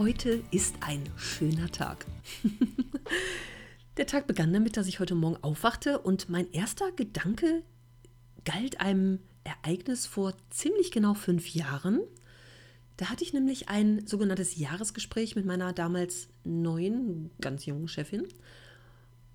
Heute ist ein schöner Tag. Der Tag begann damit, dass ich heute Morgen aufwachte und mein erster Gedanke galt einem Ereignis vor ziemlich genau fünf Jahren. Da hatte ich nämlich ein sogenanntes Jahresgespräch mit meiner damals neuen, ganz jungen Chefin.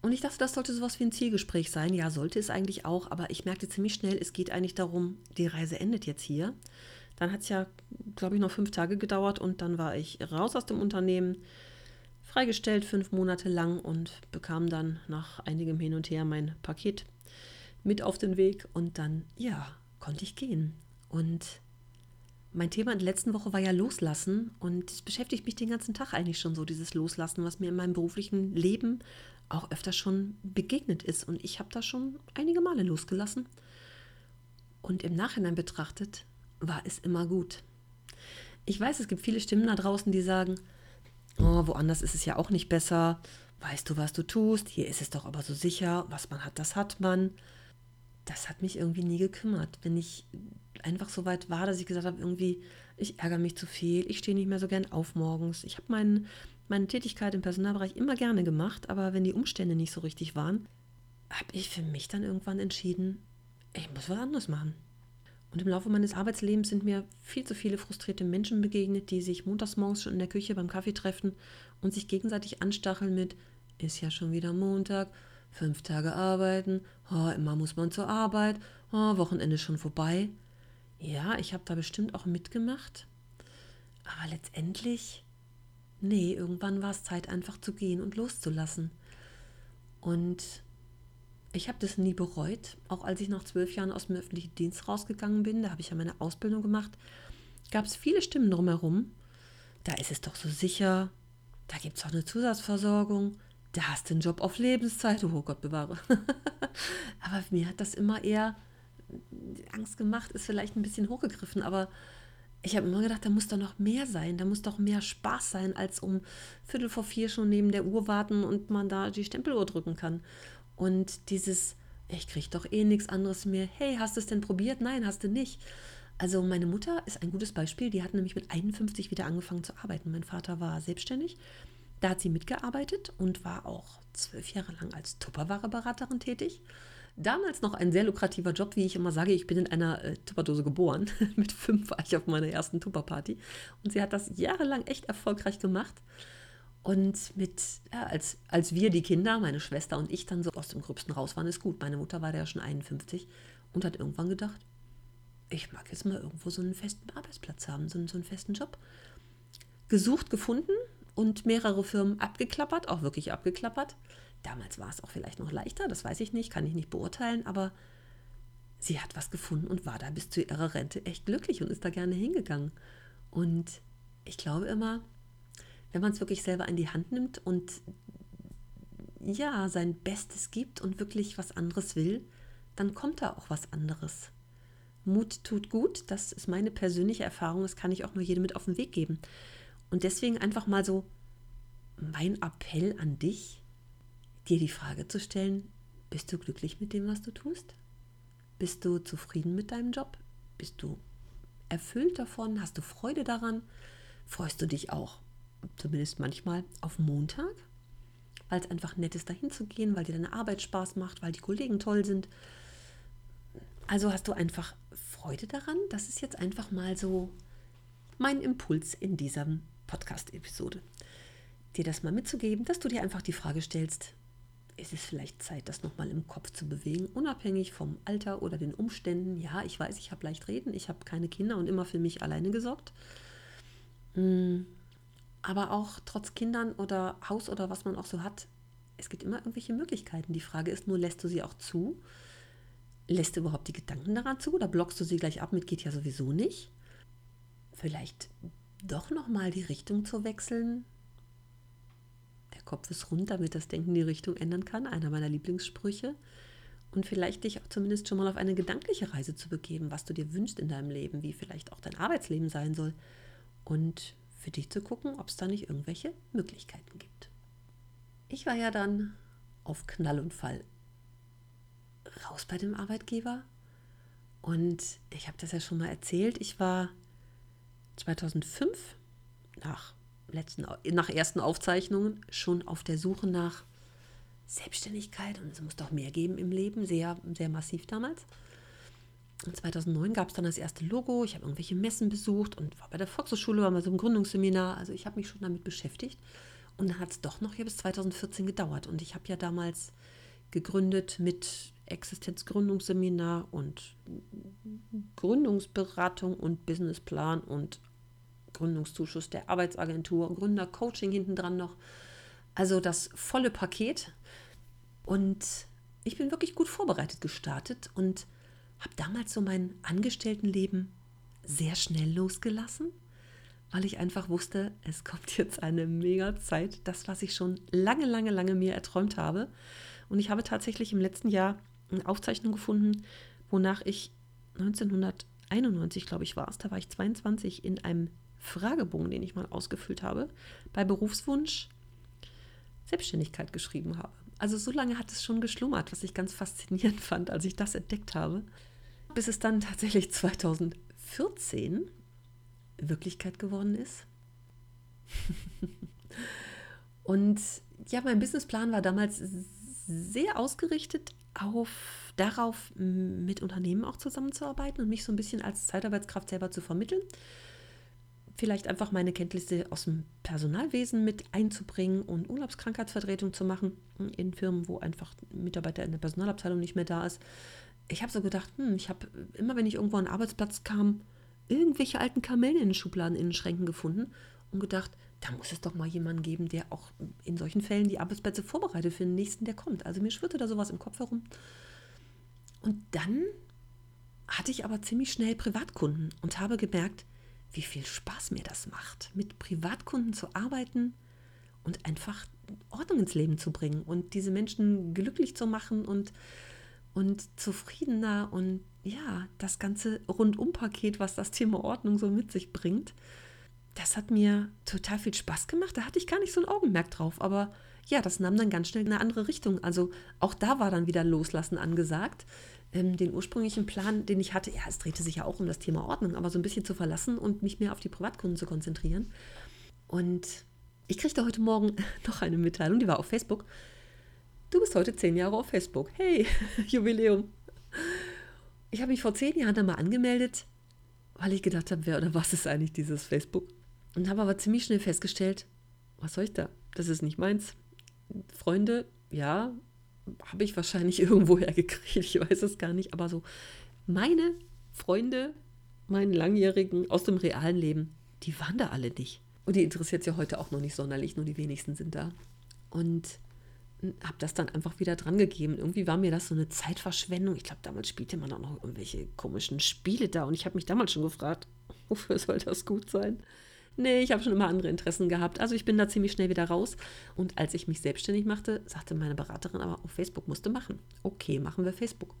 Und ich dachte, das sollte sowas wie ein Zielgespräch sein. Ja, sollte es eigentlich auch, aber ich merkte ziemlich schnell, es geht eigentlich darum, die Reise endet jetzt hier. Dann hat es ja, glaube ich, noch fünf Tage gedauert und dann war ich raus aus dem Unternehmen, freigestellt fünf Monate lang und bekam dann nach einigem Hin und Her mein Paket mit auf den Weg und dann, ja, konnte ich gehen. Und mein Thema in der letzten Woche war ja Loslassen und es beschäftigt mich den ganzen Tag eigentlich schon so, dieses Loslassen, was mir in meinem beruflichen Leben auch öfter schon begegnet ist. Und ich habe da schon einige Male losgelassen. Und im Nachhinein betrachtet war es immer gut. Ich weiß, es gibt viele Stimmen da draußen, die sagen, oh, woanders ist es ja auch nicht besser. Weißt du, was du tust? Hier ist es doch aber so sicher. Was man hat, das hat man. Das hat mich irgendwie nie gekümmert. Wenn ich einfach so weit war, dass ich gesagt habe, irgendwie, ich ärgere mich zu viel, ich stehe nicht mehr so gern auf morgens. Ich habe mein, meine Tätigkeit im Personalbereich immer gerne gemacht, aber wenn die Umstände nicht so richtig waren, habe ich für mich dann irgendwann entschieden, ich muss was anderes machen. Und im Laufe meines Arbeitslebens sind mir viel zu viele frustrierte Menschen begegnet, die sich montags morgens schon in der Küche beim Kaffee treffen und sich gegenseitig anstacheln mit, ist ja schon wieder Montag, fünf Tage arbeiten, oh, immer muss man zur Arbeit, oh, Wochenende schon vorbei. Ja, ich habe da bestimmt auch mitgemacht. Aber letztendlich, nee, irgendwann war es Zeit einfach zu gehen und loszulassen. Und ich habe das nie bereut, auch als ich nach zwölf Jahren aus dem öffentlichen Dienst rausgegangen bin, da habe ich ja meine Ausbildung gemacht, gab es viele Stimmen drumherum. Da ist es doch so sicher, da gibt es auch eine Zusatzversorgung, da hast du einen Job auf Lebenszeit, oh Gott bewahre. aber mir hat das immer eher Angst gemacht, ist vielleicht ein bisschen hochgegriffen, aber ich habe immer gedacht, da muss doch noch mehr sein, da muss doch mehr Spaß sein, als um Viertel vor vier schon neben der Uhr warten und man da die Stempeluhr drücken kann. Und dieses, ich kriege doch eh nichts anderes mehr. Hey, hast du es denn probiert? Nein, hast du nicht. Also meine Mutter ist ein gutes Beispiel. Die hat nämlich mit 51 wieder angefangen zu arbeiten. Mein Vater war selbstständig. Da hat sie mitgearbeitet und war auch zwölf Jahre lang als Tupperware-Beraterin tätig. Damals noch ein sehr lukrativer Job, wie ich immer sage. Ich bin in einer äh, Tupperdose geboren. mit fünf war ich auf meiner ersten Tupperparty. Und sie hat das jahrelang echt erfolgreich gemacht. Und mit, ja, als, als wir, die Kinder, meine Schwester und ich, dann so aus dem Gröbsten raus waren, ist gut. Meine Mutter war da ja schon 51 und hat irgendwann gedacht, ich mag jetzt mal irgendwo so einen festen Arbeitsplatz haben, so einen, so einen festen Job. Gesucht, gefunden und mehrere Firmen abgeklappert, auch wirklich abgeklappert. Damals war es auch vielleicht noch leichter, das weiß ich nicht, kann ich nicht beurteilen, aber sie hat was gefunden und war da bis zu ihrer Rente echt glücklich und ist da gerne hingegangen. Und ich glaube immer, wenn man es wirklich selber in die Hand nimmt und ja, sein Bestes gibt und wirklich was anderes will, dann kommt da auch was anderes. Mut tut gut, das ist meine persönliche Erfahrung, das kann ich auch nur jedem mit auf den Weg geben. Und deswegen einfach mal so mein Appell an dich, dir die Frage zu stellen, bist du glücklich mit dem, was du tust? Bist du zufrieden mit deinem Job? Bist du erfüllt davon? Hast du Freude daran? Freust du dich auch zumindest manchmal, auf Montag, weil es einfach nett ist, dahin zu gehen, weil dir deine Arbeit Spaß macht, weil die Kollegen toll sind. Also hast du einfach Freude daran. Das ist jetzt einfach mal so mein Impuls in dieser Podcast-Episode. Dir das mal mitzugeben, dass du dir einfach die Frage stellst, ist es vielleicht Zeit, das nochmal im Kopf zu bewegen, unabhängig vom Alter oder den Umständen. Ja, ich weiß, ich habe leicht reden, ich habe keine Kinder und immer für mich alleine gesorgt. Hm, aber auch trotz Kindern oder Haus oder was man auch so hat, es gibt immer irgendwelche Möglichkeiten. Die Frage ist nur, lässt du sie auch zu? lässt du überhaupt die Gedanken daran zu oder blockst du sie gleich ab mit geht ja sowieso nicht? Vielleicht doch nochmal die Richtung zu wechseln. Der Kopf ist rund, damit das Denken die Richtung ändern kann. Einer meiner Lieblingssprüche. Und vielleicht dich auch zumindest schon mal auf eine gedankliche Reise zu begeben, was du dir wünschst in deinem Leben, wie vielleicht auch dein Arbeitsleben sein soll. Und für dich zu gucken, ob es da nicht irgendwelche Möglichkeiten gibt. Ich war ja dann auf Knall und Fall raus bei dem Arbeitgeber. Und ich habe das ja schon mal erzählt. Ich war 2005 nach, letzten, nach ersten Aufzeichnungen schon auf der Suche nach Selbstständigkeit und es muss doch mehr geben im Leben, sehr, sehr massiv damals. Und 2009 gab es dann das erste Logo. Ich habe irgendwelche Messen besucht und war bei der Volkshochschule, war mal so ein Gründungsseminar. Also ich habe mich schon damit beschäftigt. Und dann hat es doch noch hier bis 2014 gedauert. Und ich habe ja damals gegründet mit Existenzgründungsseminar und Gründungsberatung und Businessplan und Gründungszuschuss der Arbeitsagentur, Gründercoaching hinten dran noch. Also das volle Paket. Und ich bin wirklich gut vorbereitet gestartet und habe damals so mein Angestelltenleben sehr schnell losgelassen, weil ich einfach wusste, es kommt jetzt eine mega Zeit, das, was ich schon lange, lange, lange mir erträumt habe. Und ich habe tatsächlich im letzten Jahr eine Aufzeichnung gefunden, wonach ich 1991, glaube ich, war es, da war ich 22, in einem Fragebogen, den ich mal ausgefüllt habe, bei Berufswunsch Selbstständigkeit geschrieben habe. Also so lange hat es schon geschlummert, was ich ganz faszinierend fand, als ich das entdeckt habe, bis es dann tatsächlich 2014 Wirklichkeit geworden ist. Und ja, mein Businessplan war damals sehr ausgerichtet auf darauf, mit Unternehmen auch zusammenzuarbeiten und mich so ein bisschen als Zeitarbeitskraft selber zu vermitteln. Vielleicht einfach meine Kenntnisse aus dem Personalwesen mit einzubringen und Urlaubskrankheitsvertretung zu machen in Firmen, wo einfach ein Mitarbeiter in der Personalabteilung nicht mehr da ist. Ich habe so gedacht, hm, ich habe immer, wenn ich irgendwo an den Arbeitsplatz kam, irgendwelche alten Kamellen in den Schubladen, in den Schränken gefunden und gedacht, da muss es doch mal jemanden geben, der auch in solchen Fällen die Arbeitsplätze vorbereitet für den nächsten, der kommt. Also mir schwirrte da sowas im Kopf herum. Und dann hatte ich aber ziemlich schnell Privatkunden und habe gemerkt, wie viel Spaß mir das macht, mit Privatkunden zu arbeiten und einfach Ordnung ins Leben zu bringen und diese Menschen glücklich zu machen und, und zufriedener und ja, das ganze Rundumpaket, was das Thema Ordnung so mit sich bringt das hat mir total viel Spaß gemacht. Da hatte ich gar nicht so ein Augenmerk drauf. Aber ja, das nahm dann ganz schnell in eine andere Richtung. Also auch da war dann wieder Loslassen angesagt. Ähm, den ursprünglichen Plan, den ich hatte, ja, es drehte sich ja auch um das Thema Ordnung, aber so ein bisschen zu verlassen und mich mehr auf die Privatkunden zu konzentrieren. Und ich kriegte heute Morgen noch eine Mitteilung, die war auf Facebook. Du bist heute zehn Jahre auf Facebook. Hey, Jubiläum. Ich habe mich vor zehn Jahren da mal angemeldet, weil ich gedacht habe, wer oder was ist eigentlich dieses Facebook? Und habe aber ziemlich schnell festgestellt, was soll ich da? Das ist nicht meins. Freunde, ja, habe ich wahrscheinlich irgendwo hergekriegt, ich weiß es gar nicht, aber so meine Freunde, meinen Langjährigen aus dem realen Leben, die waren da alle nicht. Und die interessiert es ja heute auch noch nicht sonderlich, nur die wenigsten sind da. Und habe das dann einfach wieder dran gegeben. Irgendwie war mir das so eine Zeitverschwendung. Ich glaube, damals spielte man auch noch irgendwelche komischen Spiele da und ich habe mich damals schon gefragt, wofür soll das gut sein? Nee, ich habe schon immer andere Interessen gehabt. Also ich bin da ziemlich schnell wieder raus. Und als ich mich selbstständig machte, sagte meine Beraterin, aber auf Facebook musste machen. Okay, machen wir Facebook.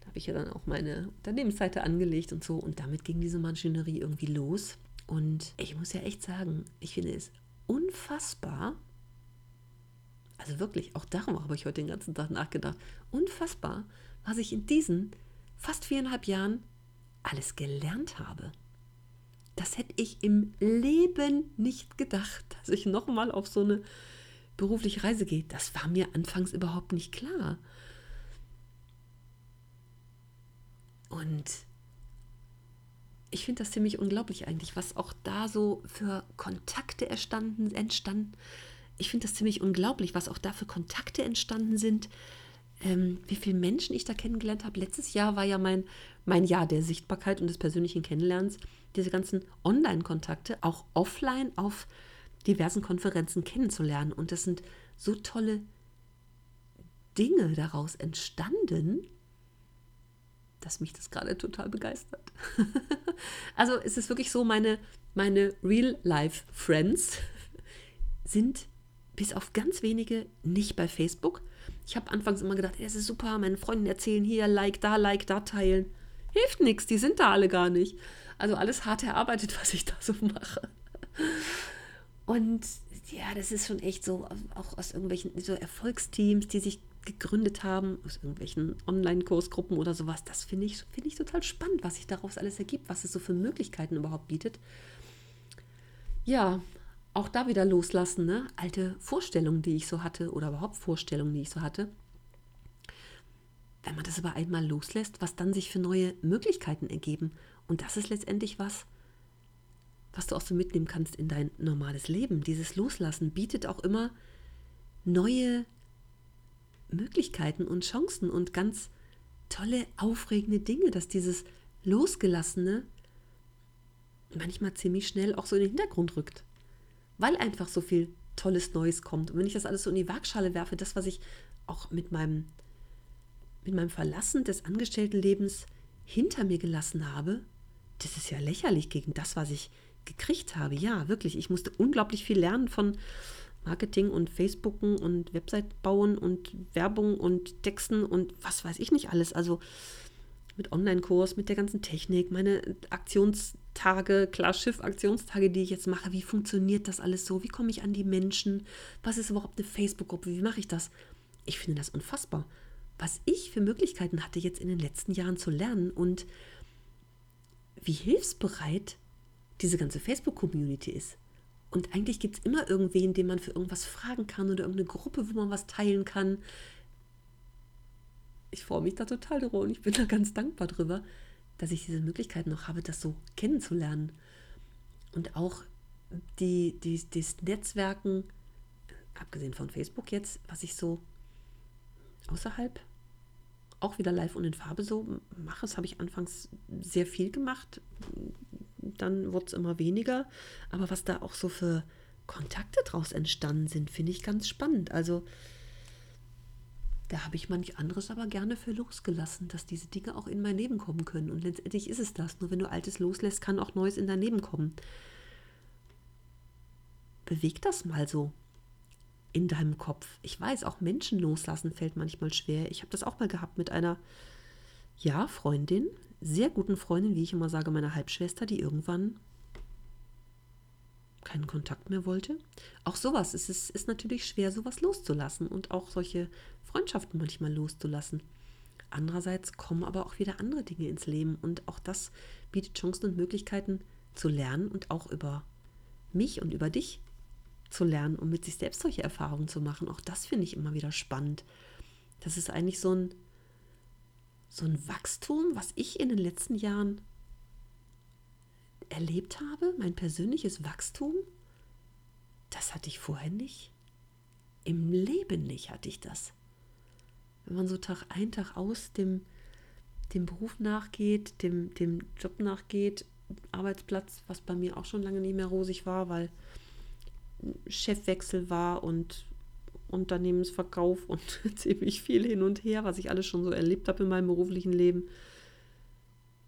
Da habe ich ja dann auch meine Unternehmensseite angelegt und so. Und damit ging diese Maschinerie irgendwie los. Und ich muss ja echt sagen, ich finde es unfassbar. Also wirklich, auch darum habe ich heute den ganzen Tag nachgedacht. Unfassbar, was ich in diesen fast viereinhalb Jahren alles gelernt habe das hätte ich im Leben nicht gedacht, dass ich nochmal auf so eine berufliche Reise gehe. Das war mir anfangs überhaupt nicht klar. Und ich finde das ziemlich unglaublich eigentlich, was auch da so für Kontakte entstanden, entstanden. Ich finde das ziemlich unglaublich, was auch da für Kontakte entstanden sind, ähm, wie viele Menschen ich da kennengelernt habe. Letztes Jahr war ja mein, mein Jahr der Sichtbarkeit und des persönlichen Kennenlernens diese ganzen Online-Kontakte auch offline auf diversen Konferenzen kennenzulernen. Und das sind so tolle Dinge daraus entstanden. dass mich das gerade total begeistert. also es ist wirklich so, meine, meine Real-Life-Friends sind bis auf ganz wenige nicht bei Facebook. Ich habe anfangs immer gedacht, es ist super, meine Freunde erzählen hier, like da, like da teilen. Hilft nichts, die sind da alle gar nicht. Also alles hart erarbeitet, was ich da so mache. Und ja, das ist schon echt so, auch aus irgendwelchen so Erfolgsteams, die sich gegründet haben, aus irgendwelchen Online-Kursgruppen oder sowas. Das finde ich, find ich total spannend, was sich daraus alles ergibt, was es so für Möglichkeiten überhaupt bietet. Ja, auch da wieder loslassen, ne? Alte Vorstellungen, die ich so hatte, oder überhaupt Vorstellungen, die ich so hatte. Wenn man das aber einmal loslässt, was dann sich für neue Möglichkeiten ergeben. Und das ist letztendlich was, was du auch so mitnehmen kannst in dein normales Leben. Dieses Loslassen bietet auch immer neue Möglichkeiten und Chancen und ganz tolle, aufregende Dinge, dass dieses Losgelassene manchmal ziemlich schnell auch so in den Hintergrund rückt, weil einfach so viel tolles Neues kommt. Und wenn ich das alles so in die Waagschale werfe, das, was ich auch mit meinem, mit meinem Verlassen des Angestelltenlebens hinter mir gelassen habe, das ist ja lächerlich gegen das, was ich gekriegt habe. Ja, wirklich. Ich musste unglaublich viel lernen von Marketing und Facebooken und Website bauen und Werbung und Texten und was weiß ich nicht alles. Also mit Online-Kurs, mit der ganzen Technik, meine Aktionstage, klar Schiff-Aktionstage, die ich jetzt mache. Wie funktioniert das alles so? Wie komme ich an die Menschen? Was ist überhaupt eine Facebook-Gruppe? Wie mache ich das? Ich finde das unfassbar. Was ich für Möglichkeiten hatte, jetzt in den letzten Jahren zu lernen und wie hilfsbereit diese ganze Facebook-Community ist. Und eigentlich gibt es immer irgendwen, den man für irgendwas fragen kann oder irgendeine Gruppe, wo man was teilen kann. Ich freue mich da total drüber und ich bin da ganz dankbar drüber, dass ich diese Möglichkeit noch habe, das so kennenzulernen. Und auch die, die, das Netzwerken, abgesehen von Facebook jetzt, was ich so außerhalb auch wieder live und in Farbe so mache. Das habe ich anfangs sehr viel gemacht dann wurde es immer weniger. Aber was da auch so für Kontakte draus entstanden sind, finde ich ganz spannend. Also da habe ich manch anderes aber gerne für losgelassen, dass diese Dinge auch in mein Leben kommen können. Und letztendlich ist es das. Nur wenn du Altes loslässt, kann auch Neues in dein Leben kommen. Beweg das mal so in deinem Kopf. Ich weiß, auch Menschen loslassen fällt manchmal schwer. Ich habe das auch mal gehabt mit einer, ja, Freundin, sehr guten Freundin, wie ich immer sage, meiner Halbschwester, die irgendwann keinen Kontakt mehr wollte. Auch sowas, es ist, ist natürlich schwer, sowas loszulassen und auch solche Freundschaften manchmal loszulassen. Andererseits kommen aber auch wieder andere Dinge ins Leben und auch das bietet Chancen und Möglichkeiten zu lernen und auch über mich und über dich zu lernen und mit sich selbst solche Erfahrungen zu machen. Auch das finde ich immer wieder spannend. Das ist eigentlich so ein so ein Wachstum, was ich in den letzten Jahren erlebt habe, mein persönliches Wachstum, das hatte ich vorher nicht. Im Leben nicht hatte ich das. Wenn man so Tag ein, Tag aus dem, dem Beruf nachgeht, dem, dem Job nachgeht, Arbeitsplatz, was bei mir auch schon lange nicht mehr rosig war, weil Chefwechsel war und Unternehmensverkauf und ziemlich viel hin und her, was ich alles schon so erlebt habe in meinem beruflichen Leben.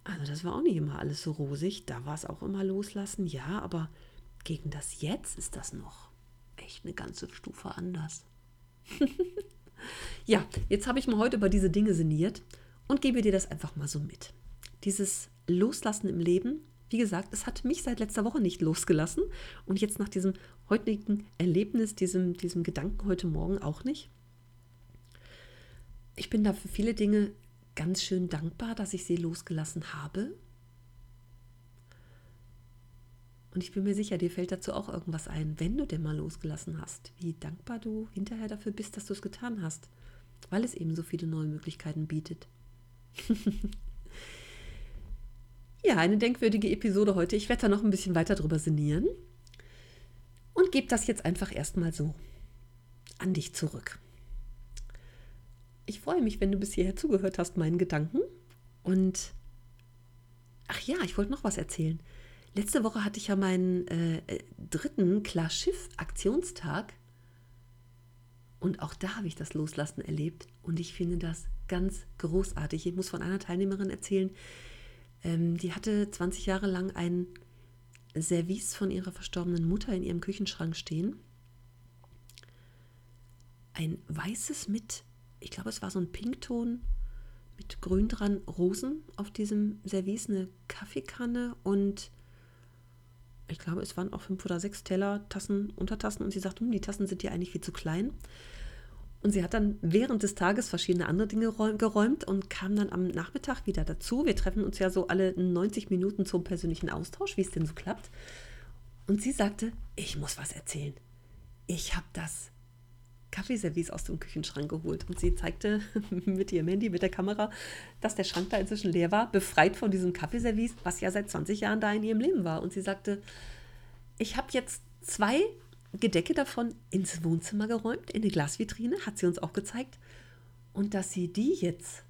Also das war auch nicht immer alles so rosig. Da war es auch immer loslassen, ja, aber gegen das Jetzt ist das noch echt eine ganze Stufe anders. ja, jetzt habe ich mal heute über diese Dinge sinniert und gebe dir das einfach mal so mit. Dieses Loslassen im Leben wie gesagt, es hat mich seit letzter Woche nicht losgelassen und jetzt nach diesem heutigen Erlebnis, diesem, diesem Gedanken heute Morgen auch nicht. Ich bin da für viele Dinge ganz schön dankbar, dass ich sie losgelassen habe. Und ich bin mir sicher, dir fällt dazu auch irgendwas ein, wenn du denn mal losgelassen hast, wie dankbar du hinterher dafür bist, dass du es getan hast, weil es eben so viele neue Möglichkeiten bietet. Ja, eine denkwürdige Episode heute. Ich werde da noch ein bisschen weiter drüber sinnieren und gebe das jetzt einfach erstmal so an dich zurück. Ich freue mich, wenn du bis hierher zugehört hast, meinen Gedanken. Und ach ja, ich wollte noch was erzählen. Letzte Woche hatte ich ja meinen äh, dritten Klar Schiff Aktionstag. Und auch da habe ich das Loslassen erlebt und ich finde das ganz großartig. Ich muss von einer Teilnehmerin erzählen, ähm, die hatte 20 Jahre lang ein Service von ihrer verstorbenen Mutter in ihrem Küchenschrank stehen. Ein weißes mit, ich glaube, es war so ein Pinkton mit grün dran, Rosen auf diesem Service, eine Kaffeekanne und ich glaube, es waren auch fünf oder sechs Teller, Tassen, Untertassen und sie sagte, hm, die Tassen sind ja eigentlich viel zu klein. Und sie hat dann während des Tages verschiedene andere Dinge geräumt und kam dann am Nachmittag wieder dazu. Wir treffen uns ja so alle 90 Minuten zum persönlichen Austausch, wie es denn so klappt. Und sie sagte, ich muss was erzählen. Ich habe das Kaffeeservice aus dem Küchenschrank geholt. Und sie zeigte mit ihrem Handy, mit der Kamera, dass der Schrank da inzwischen leer war, befreit von diesem Kaffeeservice, was ja seit 20 Jahren da in ihrem Leben war. Und sie sagte, ich habe jetzt zwei Gedecke davon ins Wohnzimmer geräumt, in die Glasvitrine, hat sie uns auch gezeigt. Und dass sie die jetzt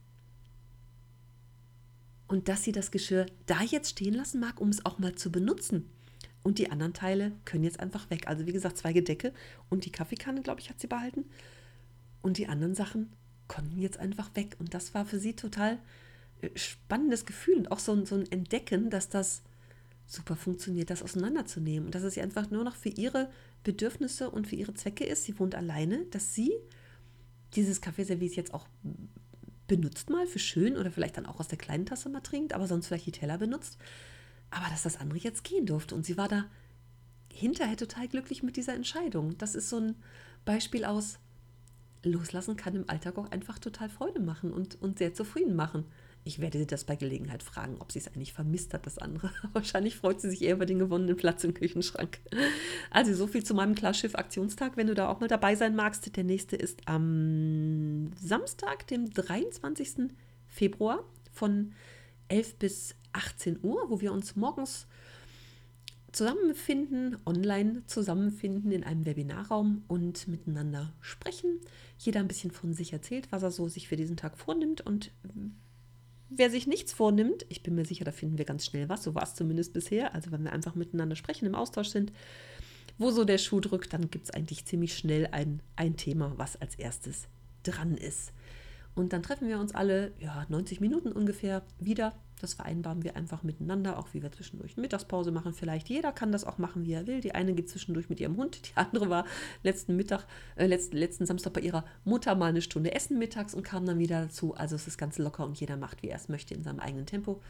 und dass sie das Geschirr da jetzt stehen lassen mag, um es auch mal zu benutzen. Und die anderen Teile können jetzt einfach weg. Also wie gesagt, zwei Gedecke und die Kaffeekanne, glaube ich, hat sie behalten. Und die anderen Sachen konnten jetzt einfach weg. Und das war für sie total äh, spannendes Gefühl und auch so ein, so ein Entdecken, dass das super funktioniert, das auseinanderzunehmen. Und dass es sie einfach nur noch für ihre Bedürfnisse und für ihre Zwecke ist. Sie wohnt alleine, dass sie dieses Kaffeeservice jetzt auch benutzt mal für schön oder vielleicht dann auch aus der kleinen Tasse mal trinkt, aber sonst vielleicht die Teller benutzt aber dass das andere jetzt gehen durfte. Und sie war da hinterher total glücklich mit dieser Entscheidung. Das ist so ein Beispiel aus, loslassen kann im Alltag auch einfach total Freude machen und, und sehr zufrieden machen. Ich werde sie das bei Gelegenheit fragen, ob sie es eigentlich vermisst hat, das andere. Wahrscheinlich freut sie sich eher über den gewonnenen Platz im Küchenschrank. Also so viel zu meinem Klarschiff-Aktionstag, wenn du da auch mal dabei sein magst. Der nächste ist am Samstag, dem 23. Februar von 11 bis 18 Uhr, wo wir uns morgens zusammenfinden, online zusammenfinden in einem Webinarraum und miteinander sprechen. Jeder ein bisschen von sich erzählt, was er so sich für diesen Tag vornimmt und wer sich nichts vornimmt, ich bin mir sicher, da finden wir ganz schnell was, so war es zumindest bisher, also wenn wir einfach miteinander sprechen, im Austausch sind, wo so der Schuh drückt, dann gibt es eigentlich ziemlich schnell ein, ein Thema, was als erstes dran ist. Und dann treffen wir uns alle, ja, 90 Minuten ungefähr wieder. Das vereinbaren wir einfach miteinander, auch wie wir zwischendurch Mittagspause machen. Vielleicht jeder kann das auch machen, wie er will. Die eine geht zwischendurch mit ihrem Hund, die andere war letzten Mittag, äh, letzten, letzten Samstag bei ihrer Mutter mal eine Stunde essen mittags und kam dann wieder dazu. Also es ist ganz locker und jeder macht, wie er es möchte, in seinem eigenen Tempo.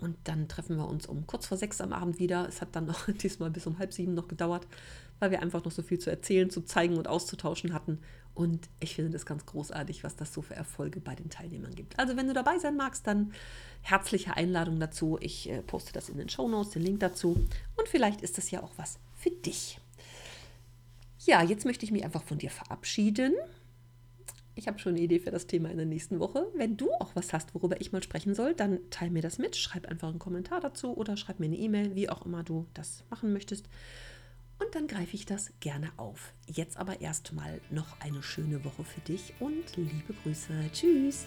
Und dann treffen wir uns um kurz vor sechs am Abend wieder. Es hat dann noch diesmal bis um halb sieben noch gedauert, weil wir einfach noch so viel zu erzählen, zu zeigen und auszutauschen hatten. Und ich finde das ganz großartig, was das so für Erfolge bei den Teilnehmern gibt. Also wenn du dabei sein magst, dann herzliche Einladung dazu. Ich äh, poste das in den Show Notes, den Link dazu. Und vielleicht ist das ja auch was für dich. Ja, jetzt möchte ich mich einfach von dir verabschieden. Ich habe schon eine Idee für das Thema in der nächsten Woche. Wenn du auch was hast, worüber ich mal sprechen soll, dann teile mir das mit. Schreib einfach einen Kommentar dazu oder schreib mir eine E-Mail, wie auch immer du das machen möchtest. Und dann greife ich das gerne auf. Jetzt aber erstmal noch eine schöne Woche für dich und liebe Grüße. Tschüss.